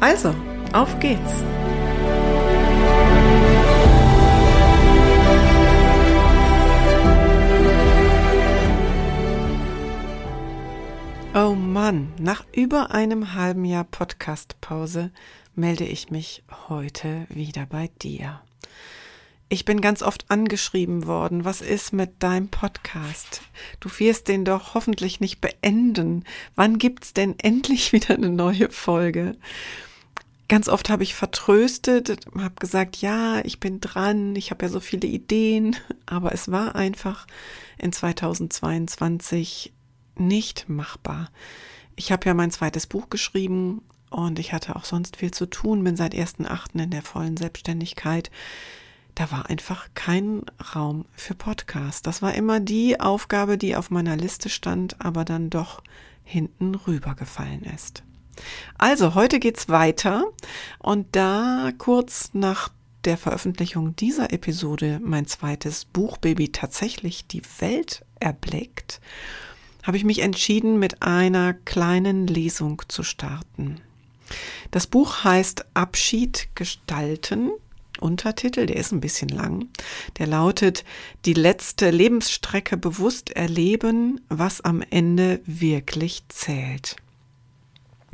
Also, auf geht's! Oh Mann, nach über einem halben Jahr Podcastpause melde ich mich heute wieder bei dir. Ich bin ganz oft angeschrieben worden, was ist mit deinem Podcast? Du wirst den doch hoffentlich nicht beenden. Wann gibt's denn endlich wieder eine neue Folge? Ganz oft habe ich vertröstet, habe gesagt, ja, ich bin dran, ich habe ja so viele Ideen, aber es war einfach in 2022 nicht machbar. Ich habe ja mein zweites Buch geschrieben und ich hatte auch sonst viel zu tun, bin seit 1.8. in der vollen Selbstständigkeit. Da war einfach kein Raum für Podcast. Das war immer die Aufgabe, die auf meiner Liste stand, aber dann doch hinten rübergefallen ist. Also, heute geht's weiter und da kurz nach der Veröffentlichung dieser Episode mein zweites Buchbaby tatsächlich die Welt erblickt, habe ich mich entschieden, mit einer kleinen Lesung zu starten. Das Buch heißt Abschied gestalten. Untertitel, der ist ein bisschen lang. Der lautet Die letzte Lebensstrecke bewusst erleben, was am Ende wirklich zählt.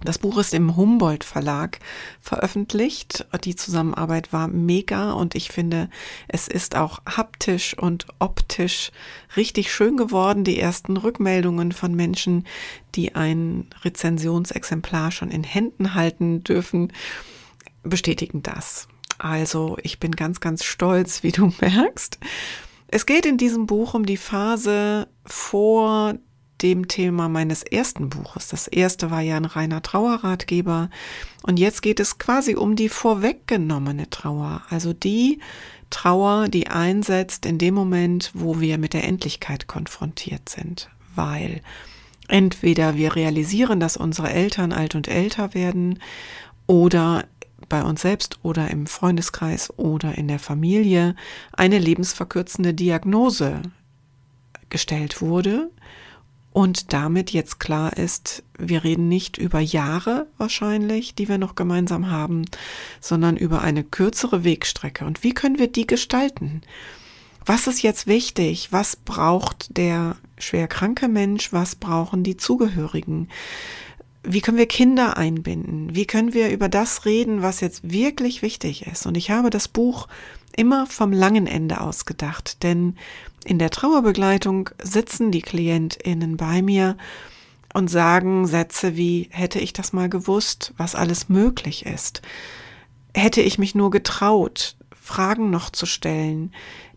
Das Buch ist im Humboldt Verlag veröffentlicht. Die Zusammenarbeit war mega und ich finde, es ist auch haptisch und optisch richtig schön geworden. Die ersten Rückmeldungen von Menschen, die ein Rezensionsexemplar schon in Händen halten dürfen, bestätigen das. Also ich bin ganz, ganz stolz, wie du merkst. Es geht in diesem Buch um die Phase vor dem Thema meines ersten Buches. Das erste war ja ein reiner Trauerratgeber. Und jetzt geht es quasi um die vorweggenommene Trauer, also die Trauer, die einsetzt in dem Moment, wo wir mit der Endlichkeit konfrontiert sind, weil entweder wir realisieren, dass unsere Eltern alt und älter werden oder bei uns selbst oder im Freundeskreis oder in der Familie eine lebensverkürzende Diagnose gestellt wurde und damit jetzt klar ist, wir reden nicht über Jahre wahrscheinlich, die wir noch gemeinsam haben, sondern über eine kürzere Wegstrecke. Und wie können wir die gestalten? Was ist jetzt wichtig? Was braucht der schwer kranke Mensch? Was brauchen die Zugehörigen? Wie können wir Kinder einbinden? Wie können wir über das reden, was jetzt wirklich wichtig ist? Und ich habe das Buch immer vom langen Ende ausgedacht, denn in der Trauerbegleitung sitzen die KlientInnen bei mir und sagen Sätze wie, hätte ich das mal gewusst, was alles möglich ist? Hätte ich mich nur getraut, Fragen noch zu stellen,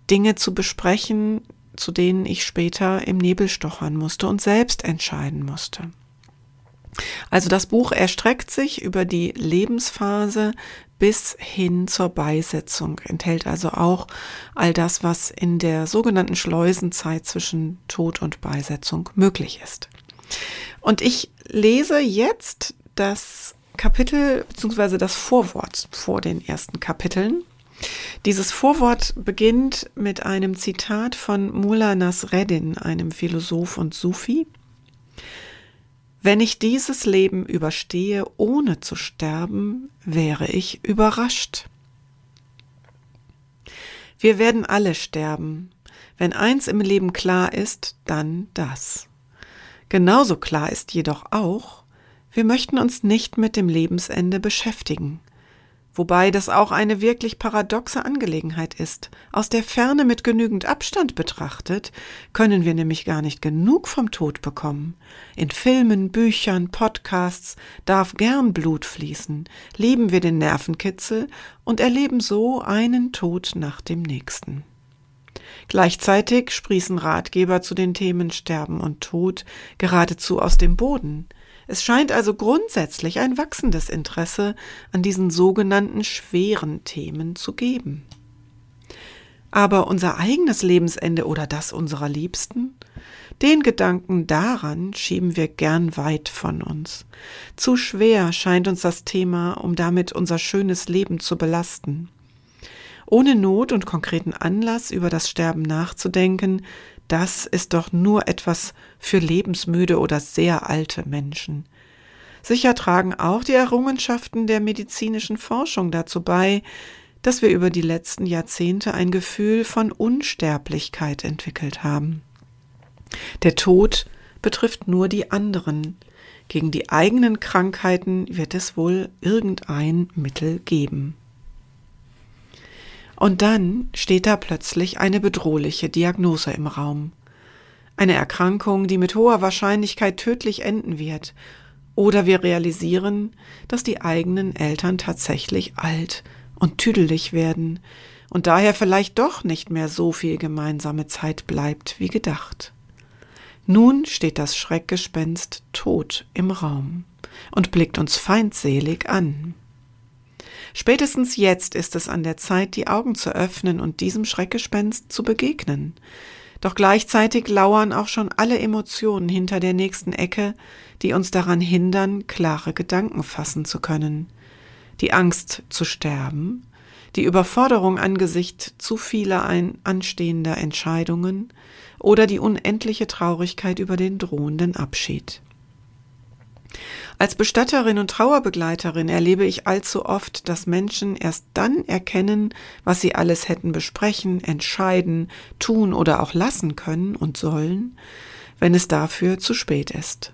Dinge zu besprechen, zu denen ich später im Nebel stochern musste und selbst entscheiden musste. Also das Buch erstreckt sich über die Lebensphase bis hin zur Beisetzung, enthält also auch all das, was in der sogenannten Schleusenzeit zwischen Tod und Beisetzung möglich ist. Und ich lese jetzt das Kapitel bzw. das Vorwort vor den ersten Kapiteln. Dieses Vorwort beginnt mit einem Zitat von Mullah Nasreddin, einem Philosoph und Sufi. Wenn ich dieses Leben überstehe, ohne zu sterben, wäre ich überrascht. Wir werden alle sterben. Wenn eins im Leben klar ist, dann das. Genauso klar ist jedoch auch, wir möchten uns nicht mit dem Lebensende beschäftigen wobei das auch eine wirklich paradoxe Angelegenheit ist. Aus der Ferne mit genügend Abstand betrachtet, können wir nämlich gar nicht genug vom Tod bekommen. In Filmen, Büchern, Podcasts darf gern Blut fließen, lieben wir den Nervenkitzel und erleben so einen Tod nach dem nächsten. Gleichzeitig sprießen Ratgeber zu den Themen Sterben und Tod geradezu aus dem Boden. Es scheint also grundsätzlich ein wachsendes Interesse an diesen sogenannten schweren Themen zu geben. Aber unser eigenes Lebensende oder das unserer Liebsten? Den Gedanken daran schieben wir gern weit von uns. Zu schwer scheint uns das Thema, um damit unser schönes Leben zu belasten. Ohne Not und konkreten Anlass über das Sterben nachzudenken, das ist doch nur etwas für lebensmüde oder sehr alte Menschen. Sicher tragen auch die Errungenschaften der medizinischen Forschung dazu bei, dass wir über die letzten Jahrzehnte ein Gefühl von Unsterblichkeit entwickelt haben. Der Tod betrifft nur die anderen. Gegen die eigenen Krankheiten wird es wohl irgendein Mittel geben. Und dann steht da plötzlich eine bedrohliche Diagnose im Raum. Eine Erkrankung, die mit hoher Wahrscheinlichkeit tödlich enden wird. Oder wir realisieren, dass die eigenen Eltern tatsächlich alt und tüdelig werden und daher vielleicht doch nicht mehr so viel gemeinsame Zeit bleibt wie gedacht. Nun steht das Schreckgespenst tot im Raum und blickt uns feindselig an. Spätestens jetzt ist es an der Zeit, die Augen zu öffnen und diesem Schreckgespenst zu begegnen. Doch gleichzeitig lauern auch schon alle Emotionen hinter der nächsten Ecke, die uns daran hindern, klare Gedanken fassen zu können die Angst zu sterben, die Überforderung angesichts zu vieler ein anstehender Entscheidungen oder die unendliche Traurigkeit über den drohenden Abschied. Als Bestatterin und Trauerbegleiterin erlebe ich allzu oft, dass Menschen erst dann erkennen, was sie alles hätten besprechen, entscheiden, tun oder auch lassen können und sollen, wenn es dafür zu spät ist.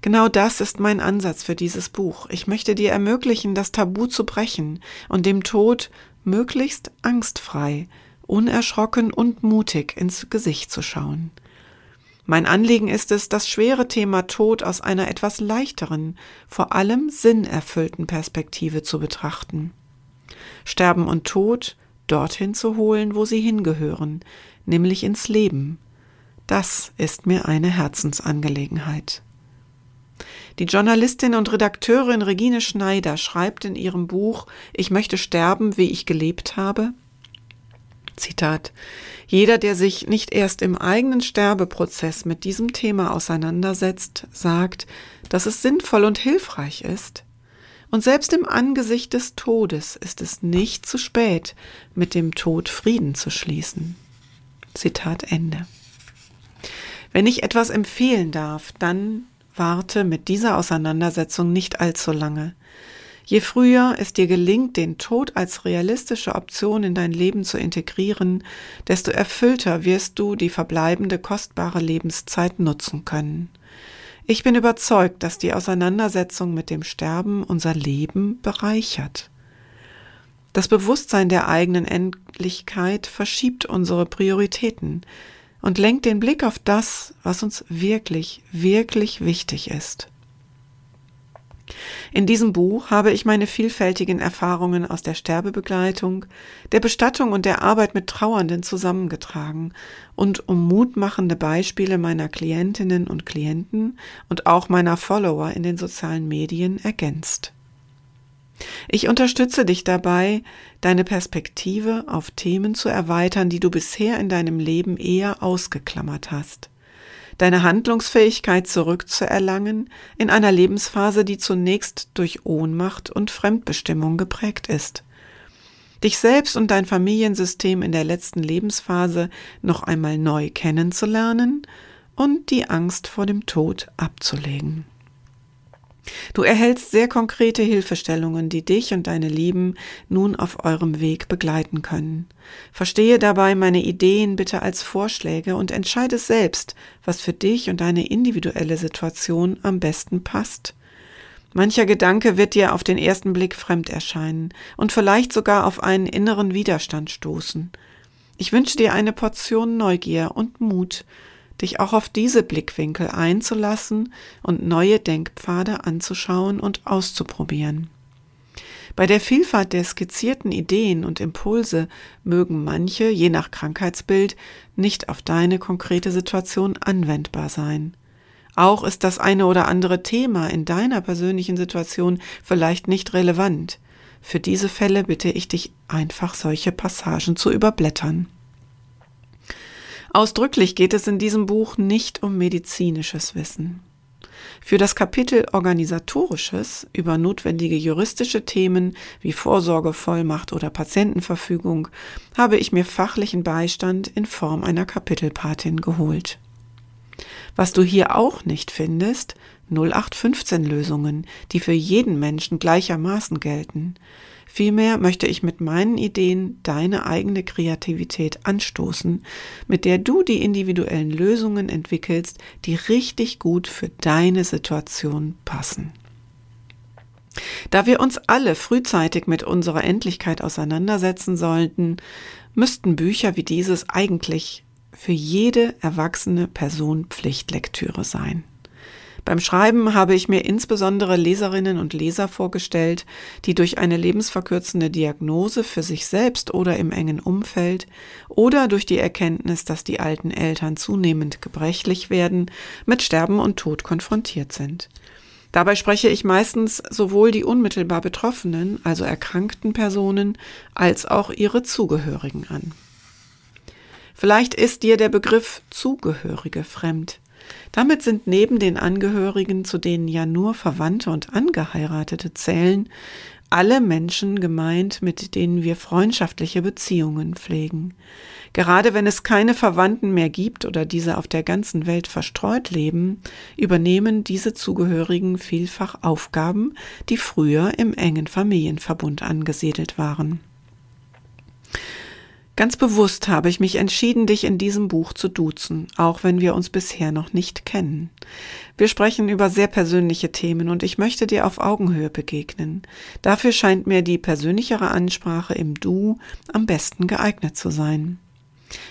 Genau das ist mein Ansatz für dieses Buch. Ich möchte dir ermöglichen, das Tabu zu brechen und dem Tod möglichst angstfrei, unerschrocken und mutig ins Gesicht zu schauen. Mein Anliegen ist es, das schwere Thema Tod aus einer etwas leichteren, vor allem sinnerfüllten Perspektive zu betrachten. Sterben und Tod dorthin zu holen, wo sie hingehören, nämlich ins Leben. Das ist mir eine Herzensangelegenheit. Die Journalistin und Redakteurin Regine Schneider schreibt in ihrem Buch Ich möchte sterben, wie ich gelebt habe. Zitat Jeder, der sich nicht erst im eigenen Sterbeprozess mit diesem Thema auseinandersetzt, sagt, dass es sinnvoll und hilfreich ist. Und selbst im Angesicht des Todes ist es nicht zu spät, mit dem Tod Frieden zu schließen. Zitat Ende. Wenn ich etwas empfehlen darf, dann Warte mit dieser Auseinandersetzung nicht allzu lange. Je früher es dir gelingt, den Tod als realistische Option in dein Leben zu integrieren, desto erfüllter wirst du die verbleibende kostbare Lebenszeit nutzen können. Ich bin überzeugt, dass die Auseinandersetzung mit dem Sterben unser Leben bereichert. Das Bewusstsein der eigenen Endlichkeit verschiebt unsere Prioritäten und lenkt den Blick auf das, was uns wirklich, wirklich wichtig ist. In diesem Buch habe ich meine vielfältigen Erfahrungen aus der Sterbebegleitung, der Bestattung und der Arbeit mit Trauernden zusammengetragen und um mutmachende Beispiele meiner Klientinnen und Klienten und auch meiner Follower in den sozialen Medien ergänzt. Ich unterstütze dich dabei, deine Perspektive auf Themen zu erweitern, die du bisher in deinem Leben eher ausgeklammert hast. Deine Handlungsfähigkeit zurückzuerlangen in einer Lebensphase, die zunächst durch Ohnmacht und Fremdbestimmung geprägt ist. Dich selbst und dein Familiensystem in der letzten Lebensphase noch einmal neu kennenzulernen und die Angst vor dem Tod abzulegen. Du erhältst sehr konkrete Hilfestellungen, die dich und deine Lieben nun auf eurem Weg begleiten können. Verstehe dabei meine Ideen bitte als Vorschläge und entscheide selbst, was für dich und deine individuelle Situation am besten passt. Mancher Gedanke wird dir auf den ersten Blick fremd erscheinen und vielleicht sogar auf einen inneren Widerstand stoßen. Ich wünsche dir eine Portion Neugier und Mut, dich auch auf diese Blickwinkel einzulassen und neue Denkpfade anzuschauen und auszuprobieren. Bei der Vielfalt der skizzierten Ideen und Impulse mögen manche, je nach Krankheitsbild, nicht auf deine konkrete Situation anwendbar sein. Auch ist das eine oder andere Thema in deiner persönlichen Situation vielleicht nicht relevant. Für diese Fälle bitte ich dich einfach solche Passagen zu überblättern. Ausdrücklich geht es in diesem Buch nicht um medizinisches Wissen. Für das Kapitel Organisatorisches über notwendige juristische Themen wie Vorsorgevollmacht oder Patientenverfügung habe ich mir fachlichen Beistand in Form einer Kapitelpatin geholt. Was du hier auch nicht findest, 0815 Lösungen, die für jeden Menschen gleichermaßen gelten. Vielmehr möchte ich mit meinen Ideen deine eigene Kreativität anstoßen, mit der du die individuellen Lösungen entwickelst, die richtig gut für deine Situation passen. Da wir uns alle frühzeitig mit unserer Endlichkeit auseinandersetzen sollten, müssten Bücher wie dieses eigentlich für jede erwachsene Person Pflichtlektüre sein. Beim Schreiben habe ich mir insbesondere Leserinnen und Leser vorgestellt, die durch eine lebensverkürzende Diagnose für sich selbst oder im engen Umfeld oder durch die Erkenntnis, dass die alten Eltern zunehmend gebrechlich werden, mit Sterben und Tod konfrontiert sind. Dabei spreche ich meistens sowohl die unmittelbar Betroffenen, also erkrankten Personen, als auch ihre Zugehörigen an. Vielleicht ist dir der Begriff Zugehörige fremd. Damit sind neben den Angehörigen, zu denen ja nur Verwandte und Angeheiratete zählen, alle Menschen gemeint, mit denen wir freundschaftliche Beziehungen pflegen. Gerade wenn es keine Verwandten mehr gibt oder diese auf der ganzen Welt verstreut leben, übernehmen diese Zugehörigen vielfach Aufgaben, die früher im engen Familienverbund angesiedelt waren. Ganz bewusst habe ich mich entschieden, dich in diesem Buch zu duzen, auch wenn wir uns bisher noch nicht kennen. Wir sprechen über sehr persönliche Themen und ich möchte dir auf Augenhöhe begegnen. Dafür scheint mir die persönlichere Ansprache im Du am besten geeignet zu sein.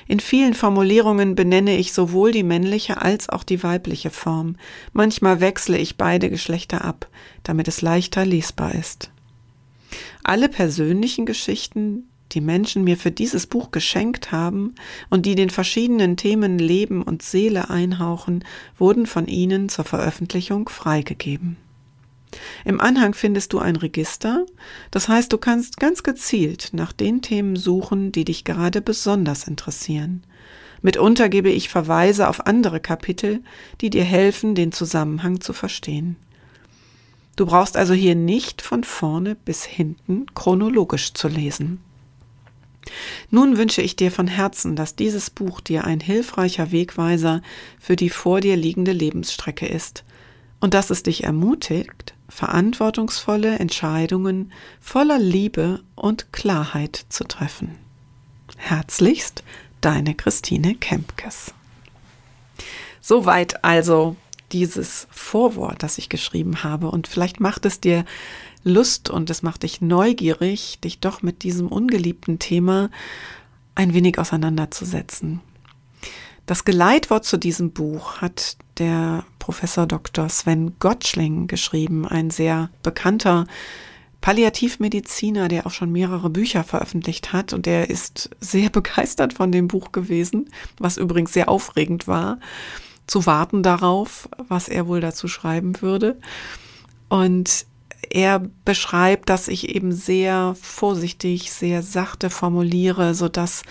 In vielen Formulierungen benenne ich sowohl die männliche als auch die weibliche Form. Manchmal wechsle ich beide Geschlechter ab, damit es leichter lesbar ist. Alle persönlichen Geschichten, die Menschen mir für dieses Buch geschenkt haben und die den verschiedenen Themen Leben und Seele einhauchen, wurden von ihnen zur Veröffentlichung freigegeben. Im Anhang findest du ein Register, das heißt, du kannst ganz gezielt nach den Themen suchen, die dich gerade besonders interessieren. Mitunter gebe ich Verweise auf andere Kapitel, die dir helfen, den Zusammenhang zu verstehen. Du brauchst also hier nicht von vorne bis hinten chronologisch zu lesen. Nun wünsche ich dir von Herzen, dass dieses Buch dir ein hilfreicher Wegweiser für die vor dir liegende Lebensstrecke ist und dass es dich ermutigt, verantwortungsvolle Entscheidungen voller Liebe und Klarheit zu treffen. Herzlichst, deine Christine Kempkes. Soweit also dieses Vorwort, das ich geschrieben habe. Und vielleicht macht es dir Lust und es macht dich neugierig, dich doch mit diesem ungeliebten Thema ein wenig auseinanderzusetzen. Das Geleitwort zu diesem Buch hat der Professor Dr. Sven Gottschling geschrieben, ein sehr bekannter Palliativmediziner, der auch schon mehrere Bücher veröffentlicht hat und der ist sehr begeistert von dem Buch gewesen, was übrigens sehr aufregend war, zu warten darauf, was er wohl dazu schreiben würde. Und er beschreibt, dass ich eben sehr vorsichtig, sehr sachte formuliere, so dass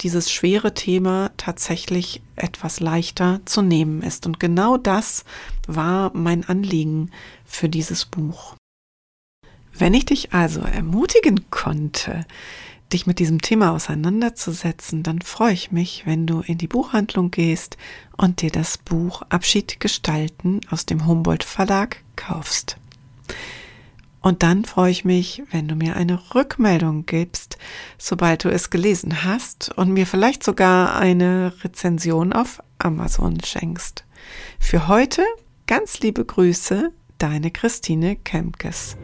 dieses schwere Thema tatsächlich etwas leichter zu nehmen ist. Und genau das war mein Anliegen für dieses Buch. Wenn ich dich also ermutigen konnte, dich mit diesem Thema auseinanderzusetzen, dann freue ich mich, wenn du in die Buchhandlung gehst und dir das Buch Abschied gestalten aus dem Humboldt Verlag kaufst. Und dann freue ich mich, wenn du mir eine Rückmeldung gibst, sobald du es gelesen hast und mir vielleicht sogar eine Rezension auf Amazon schenkst. Für heute ganz liebe Grüße, deine Christine Kemkes.